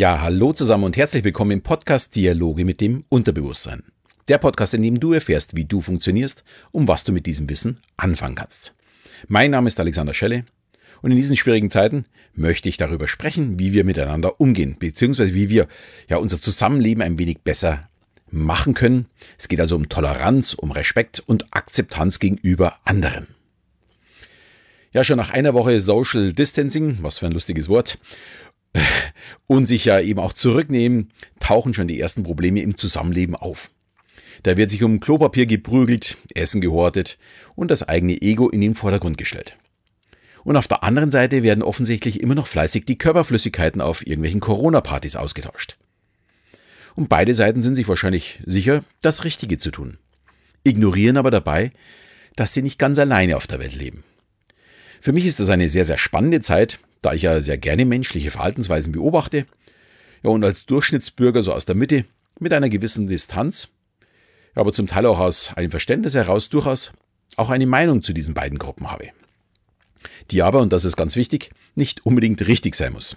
Ja, hallo zusammen und herzlich willkommen im Podcast Dialoge mit dem Unterbewusstsein. Der Podcast, in dem du erfährst, wie du funktionierst und was du mit diesem Wissen anfangen kannst. Mein Name ist Alexander Schelle und in diesen schwierigen Zeiten möchte ich darüber sprechen, wie wir miteinander umgehen, beziehungsweise wie wir ja unser Zusammenleben ein wenig besser machen können. Es geht also um Toleranz, um Respekt und Akzeptanz gegenüber anderen. Ja, schon nach einer Woche Social Distancing, was für ein lustiges Wort, und sich ja eben auch zurücknehmen, tauchen schon die ersten Probleme im Zusammenleben auf. Da wird sich um Klopapier geprügelt, Essen gehortet und das eigene Ego in den Vordergrund gestellt. Und auf der anderen Seite werden offensichtlich immer noch fleißig die Körperflüssigkeiten auf irgendwelchen Corona-Partys ausgetauscht. Und beide Seiten sind sich wahrscheinlich sicher, das Richtige zu tun. Ignorieren aber dabei, dass sie nicht ganz alleine auf der Welt leben. Für mich ist das eine sehr, sehr spannende Zeit, da ich ja sehr gerne menschliche Verhaltensweisen beobachte. Ja, und als Durchschnittsbürger so aus der Mitte mit einer gewissen Distanz, aber zum Teil auch aus einem Verständnis heraus durchaus auch eine Meinung zu diesen beiden Gruppen habe. Die aber, und das ist ganz wichtig, nicht unbedingt richtig sein muss.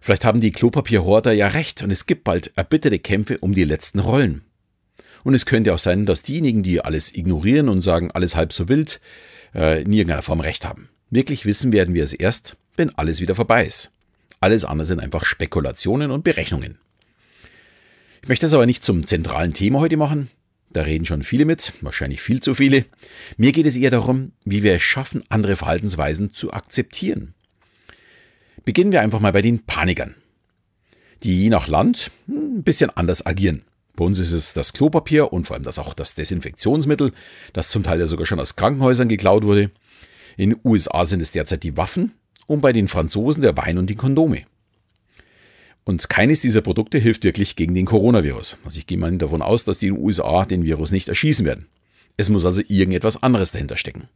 Vielleicht haben die Klopapierhorter ja recht und es gibt bald erbitterte Kämpfe um die letzten Rollen. Und es könnte auch sein, dass diejenigen, die alles ignorieren und sagen, alles halb so wild, äh, in irgendeiner Form recht haben. Wirklich wissen werden wir es erst, wenn alles wieder vorbei ist. Alles andere sind einfach Spekulationen und Berechnungen. Ich möchte es aber nicht zum zentralen Thema heute machen. Da reden schon viele mit, wahrscheinlich viel zu viele. Mir geht es eher darum, wie wir es schaffen, andere Verhaltensweisen zu akzeptieren. Beginnen wir einfach mal bei den Panikern, die je nach Land ein bisschen anders agieren. Bei uns ist es das Klopapier und vor allem das auch das Desinfektionsmittel, das zum Teil ja sogar schon aus Krankenhäusern geklaut wurde. In den USA sind es derzeit die Waffen und bei den Franzosen der Wein und die Kondome. Und keines dieser Produkte hilft wirklich gegen den Coronavirus. Also ich gehe mal davon aus, dass die in den USA den Virus nicht erschießen werden. Es muss also irgendetwas anderes dahinter stecken.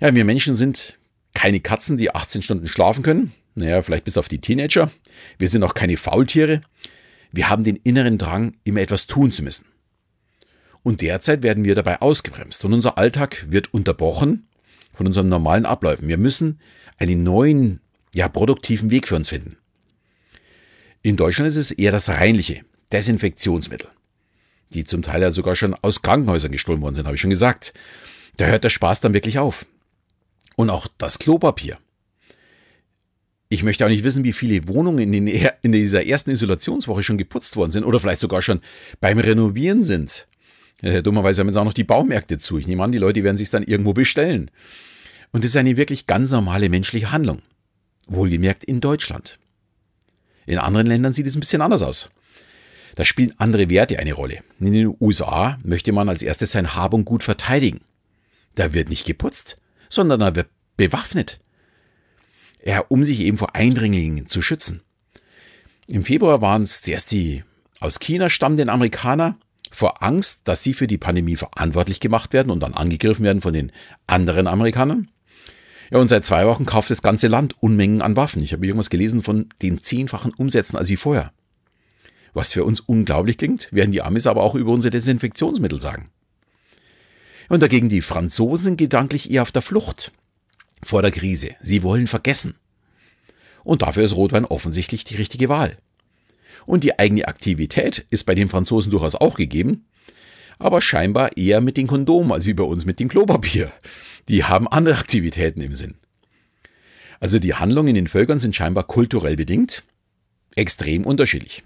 Ja, wir Menschen sind keine Katzen, die 18 Stunden schlafen können. Naja, vielleicht bis auf die Teenager. Wir sind auch keine Faultiere. Wir haben den inneren Drang, immer etwas tun zu müssen. Und derzeit werden wir dabei ausgebremst und unser Alltag wird unterbrochen von unseren normalen Abläufen. Wir müssen einen neuen, ja, produktiven Weg für uns finden. In Deutschland ist es eher das reinliche Desinfektionsmittel, die zum Teil ja sogar schon aus Krankenhäusern gestohlen worden sind, habe ich schon gesagt. Da hört der Spaß dann wirklich auf. Und auch das Klopapier. Ich möchte auch nicht wissen, wie viele Wohnungen in, den, in dieser ersten Isolationswoche schon geputzt worden sind oder vielleicht sogar schon beim Renovieren sind. Äh, dummerweise haben jetzt auch noch die Baumärkte zu. Ich nehme an, die Leute werden sich dann irgendwo bestellen. Und das ist eine wirklich ganz normale menschliche Handlung. Wohlgemerkt in Deutschland. In anderen Ländern sieht es ein bisschen anders aus. Da spielen andere Werte eine Rolle. In den USA möchte man als erstes sein Hab und Gut verteidigen. Da wird nicht geputzt, sondern da wird bewaffnet. Ja, um sich eben vor Eindringlingen zu schützen. Im Februar waren es zuerst die aus China stammenden Amerikaner, vor Angst, dass sie für die Pandemie verantwortlich gemacht werden und dann angegriffen werden von den anderen Amerikanern. Ja, und seit zwei Wochen kauft das ganze Land Unmengen an Waffen. Ich habe irgendwas gelesen von den zehnfachen Umsätzen als wie vorher. Was für uns unglaublich klingt, werden die Amis aber auch über unsere Desinfektionsmittel sagen. Und dagegen die Franzosen gedanklich eher auf der Flucht vor der Krise. Sie wollen vergessen. Und dafür ist Rotwein offensichtlich die richtige Wahl. Und die eigene Aktivität ist bei den Franzosen durchaus auch gegeben, aber scheinbar eher mit den Kondomen als wie bei uns mit dem Klopapier. Die haben andere Aktivitäten im Sinn. Also die Handlungen in den Völkern sind scheinbar kulturell bedingt, extrem unterschiedlich.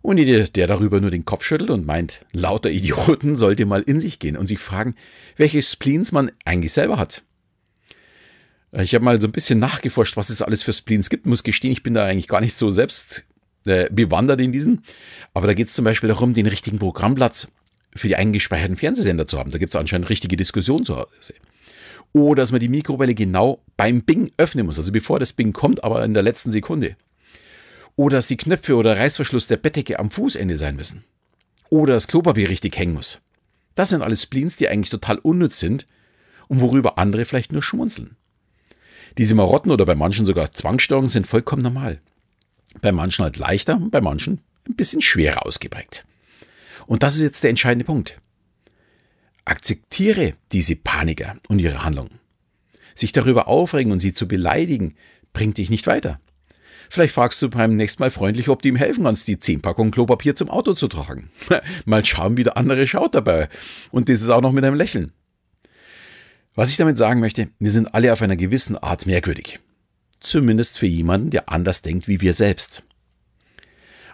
Und jeder, der darüber nur den Kopf schüttelt und meint, lauter Idioten, sollte mal in sich gehen und sich fragen, welche Spleens man eigentlich selber hat. Ich habe mal so ein bisschen nachgeforscht, was es alles für Spleens gibt. Muss gestehen, ich bin da eigentlich gar nicht so selbst äh, bewandert in diesen. Aber da geht es zum Beispiel darum, den richtigen Programmplatz für die eingespeicherten Fernsehsender zu haben. Da gibt es anscheinend richtige Diskussionen zu Hause. Oder dass man die Mikrowelle genau beim Bing öffnen muss, also bevor das Bing kommt, aber in der letzten Sekunde. Oder dass die Knöpfe oder Reißverschluss der Bettdecke am Fußende sein müssen. Oder das Klopapier richtig hängen muss. Das sind alles Spleens, die eigentlich total unnütz sind und worüber andere vielleicht nur schmunzeln. Diese Marotten oder bei manchen sogar Zwangsstörungen sind vollkommen normal. Bei manchen halt leichter und bei manchen ein bisschen schwerer ausgeprägt. Und das ist jetzt der entscheidende Punkt. Akzeptiere diese Paniker und ihre Handlungen. Sich darüber aufregen und sie zu beleidigen, bringt dich nicht weiter. Vielleicht fragst du beim nächsten Mal freundlich, ob du ihm helfen kannst, die 10 Packungen Klopapier zum Auto zu tragen. Mal schauen, wie der andere schaut dabei. Und das ist auch noch mit einem Lächeln. Was ich damit sagen möchte, wir sind alle auf einer gewissen Art merkwürdig. Zumindest für jemanden, der anders denkt wie wir selbst.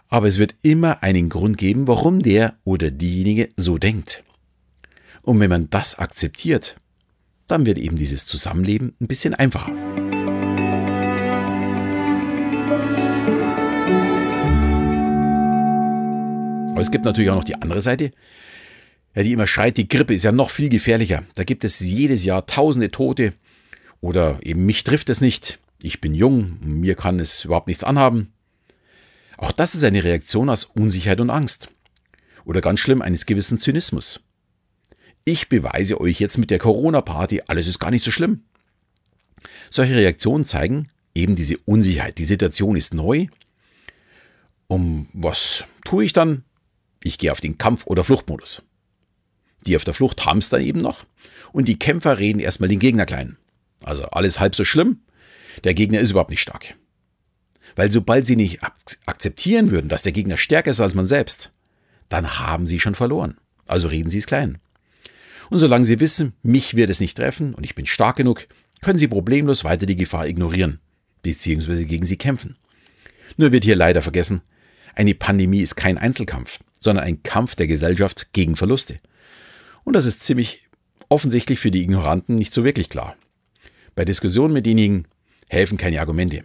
Aber es wird immer einen Grund geben, warum der oder diejenige so denkt. Und wenn man das akzeptiert, dann wird eben dieses Zusammenleben ein bisschen einfacher. Aber es gibt natürlich auch noch die andere Seite, die immer schreit, die Grippe ist ja noch viel gefährlicher. Da gibt es jedes Jahr tausende Tote. Oder eben mich trifft es nicht. Ich bin jung, mir kann es überhaupt nichts anhaben. Auch das ist eine Reaktion aus Unsicherheit und Angst. Oder ganz schlimm eines gewissen Zynismus. Ich beweise euch jetzt mit der Corona-Party, alles ist gar nicht so schlimm. Solche Reaktionen zeigen eben diese Unsicherheit. Die Situation ist neu. Um was tue ich dann? Ich gehe auf den Kampf- oder Fluchtmodus. Die auf der Flucht haben es dann eben noch und die Kämpfer reden erstmal den Gegner klein. Also alles halb so schlimm, der Gegner ist überhaupt nicht stark. Weil sobald sie nicht akzeptieren würden, dass der Gegner stärker ist als man selbst, dann haben sie schon verloren. Also reden sie es klein. Und solange sie wissen, mich wird es nicht treffen und ich bin stark genug, können sie problemlos weiter die Gefahr ignorieren, beziehungsweise gegen sie kämpfen. Nur wird hier leider vergessen, eine Pandemie ist kein Einzelkampf, sondern ein Kampf der Gesellschaft gegen Verluste. Und das ist ziemlich offensichtlich für die Ignoranten nicht so wirklich klar. Bei Diskussionen mit denjenigen helfen keine Argumente.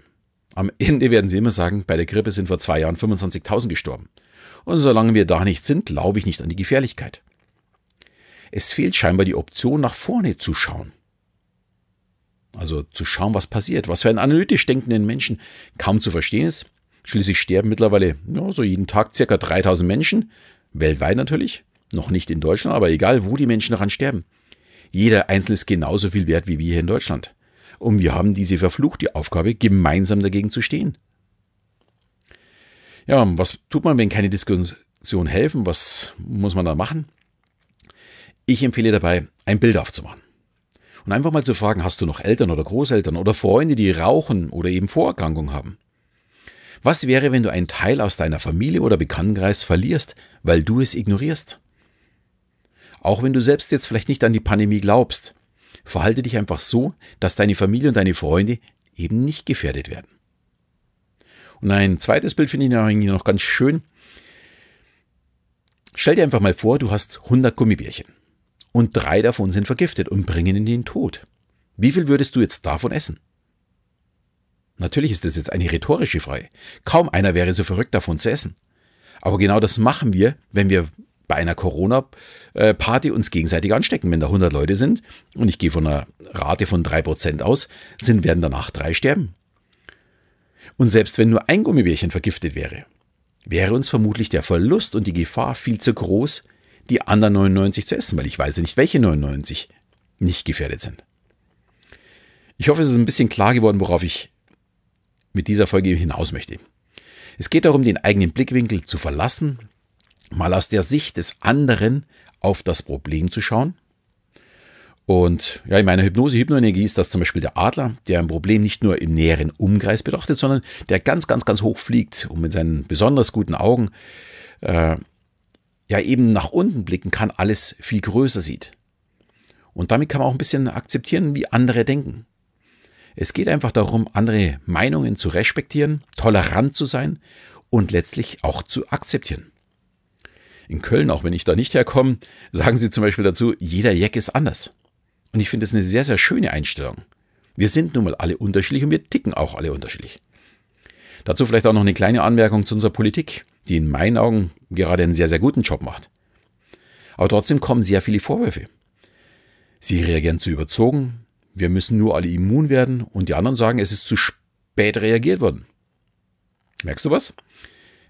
Am Ende werden sie immer sagen, bei der Grippe sind vor zwei Jahren 25.000 gestorben. Und solange wir da nicht sind, glaube ich nicht an die Gefährlichkeit. Es fehlt scheinbar die Option, nach vorne zu schauen. Also zu schauen, was passiert, was für einen analytisch denkenden Menschen kaum zu verstehen ist. Schließlich sterben mittlerweile ja, so jeden Tag circa 3000 Menschen, weltweit natürlich. Noch nicht in Deutschland, aber egal, wo die Menschen daran sterben. Jeder Einzelne ist genauso viel wert wie wir hier in Deutschland. Und wir haben diese verfluchte Aufgabe, gemeinsam dagegen zu stehen. Ja, was tut man, wenn keine Diskussion helfen? Was muss man da machen? Ich empfehle dabei, ein Bild aufzumachen. Und einfach mal zu fragen, hast du noch Eltern oder Großeltern oder Freunde, die rauchen oder eben Vorerkrankungen haben? Was wäre, wenn du einen Teil aus deiner Familie oder Bekanntenkreis verlierst, weil du es ignorierst? Auch wenn du selbst jetzt vielleicht nicht an die Pandemie glaubst, verhalte dich einfach so, dass deine Familie und deine Freunde eben nicht gefährdet werden. Und ein zweites Bild finde ich noch ganz schön. Stell dir einfach mal vor, du hast 100 Gummibärchen und drei davon sind vergiftet und bringen in den Tod. Wie viel würdest du jetzt davon essen? Natürlich ist das jetzt eine rhetorische Frage. Kaum einer wäre so verrückt davon zu essen. Aber genau das machen wir, wenn wir bei einer Corona-Party uns gegenseitig anstecken. Wenn da 100 Leute sind und ich gehe von einer Rate von 3% aus, sind, werden danach drei sterben. Und selbst wenn nur ein Gummibärchen vergiftet wäre, wäre uns vermutlich der Verlust und die Gefahr viel zu groß, die anderen 99 zu essen, weil ich weiß nicht, welche 99 nicht gefährdet sind. Ich hoffe, es ist ein bisschen klar geworden, worauf ich mit dieser Folge hinaus möchte. Es geht darum, den eigenen Blickwinkel zu verlassen, mal aus der Sicht des anderen auf das Problem zu schauen. Und ja, in meiner Hypnose, Hypnoenergie ist das zum Beispiel der Adler, der ein Problem nicht nur im näheren Umkreis betrachtet, sondern der ganz, ganz, ganz hoch fliegt und mit seinen besonders guten Augen äh, ja eben nach unten blicken kann, alles viel größer sieht. Und damit kann man auch ein bisschen akzeptieren, wie andere denken. Es geht einfach darum, andere Meinungen zu respektieren, tolerant zu sein und letztlich auch zu akzeptieren. In Köln, auch wenn ich da nicht herkomme, sagen sie zum Beispiel dazu, jeder Jack ist anders. Und ich finde das eine sehr, sehr schöne Einstellung. Wir sind nun mal alle unterschiedlich und wir ticken auch alle unterschiedlich. Dazu vielleicht auch noch eine kleine Anmerkung zu unserer Politik, die in meinen Augen gerade einen sehr, sehr guten Job macht. Aber trotzdem kommen sehr viele Vorwürfe. Sie reagieren zu überzogen, wir müssen nur alle immun werden und die anderen sagen, es ist zu spät reagiert worden. Merkst du was?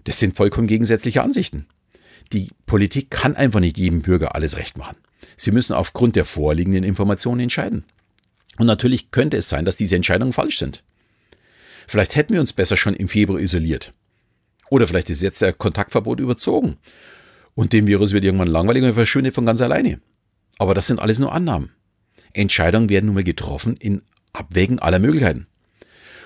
Das sind vollkommen gegensätzliche Ansichten. Die Politik kann einfach nicht jedem Bürger alles recht machen. Sie müssen aufgrund der vorliegenden Informationen entscheiden. Und natürlich könnte es sein, dass diese Entscheidungen falsch sind. Vielleicht hätten wir uns besser schon im Februar isoliert. Oder vielleicht ist jetzt der Kontaktverbot überzogen. Und dem Virus wird irgendwann langweilig und verschwindet von ganz alleine. Aber das sind alles nur Annahmen. Entscheidungen werden nun mal getroffen in Abwägen aller Möglichkeiten.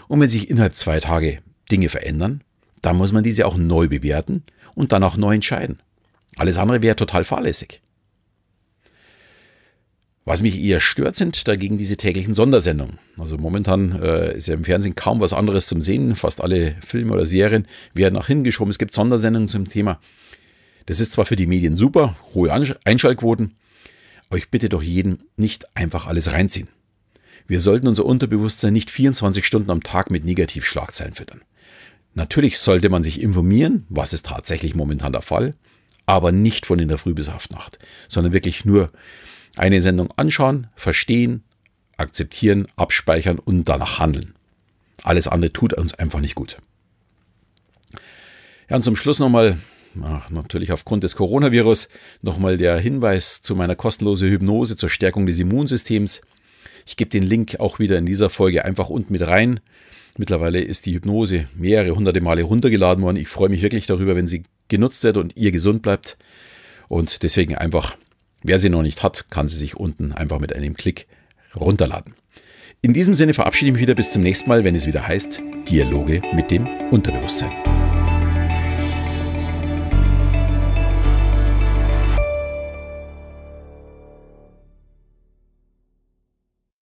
Und wenn sich innerhalb zwei Tage Dinge verändern, dann muss man diese auch neu bewerten und dann auch neu entscheiden. Alles andere wäre total fahrlässig. Was mich eher stört, sind dagegen diese täglichen Sondersendungen. Also momentan äh, ist ja im Fernsehen kaum was anderes zum Sehen. Fast alle Filme oder Serien werden nach hinten geschoben. Es gibt Sondersendungen zum Thema. Das ist zwar für die Medien super, hohe Einschaltquoten, aber ich bitte doch jeden, nicht einfach alles reinziehen. Wir sollten unser Unterbewusstsein nicht 24 Stunden am Tag mit Negativschlagzeilen füttern. Natürlich sollte man sich informieren, was ist tatsächlich momentan der Fall, aber nicht von in der Früh bis auf Nacht, sondern wirklich nur eine Sendung anschauen, verstehen, akzeptieren, abspeichern und danach handeln. Alles andere tut uns einfach nicht gut. Ja, und zum Schluss nochmal, natürlich aufgrund des Coronavirus, nochmal der Hinweis zu meiner kostenlosen Hypnose zur Stärkung des Immunsystems. Ich gebe den Link auch wieder in dieser Folge einfach unten mit rein. Mittlerweile ist die Hypnose mehrere hunderte Male runtergeladen worden. Ich freue mich wirklich darüber, wenn sie genutzt wird und ihr gesund bleibt. Und deswegen einfach, wer sie noch nicht hat, kann sie sich unten einfach mit einem Klick runterladen. In diesem Sinne verabschiede ich mich wieder bis zum nächsten Mal, wenn es wieder heißt Dialoge mit dem Unterbewusstsein.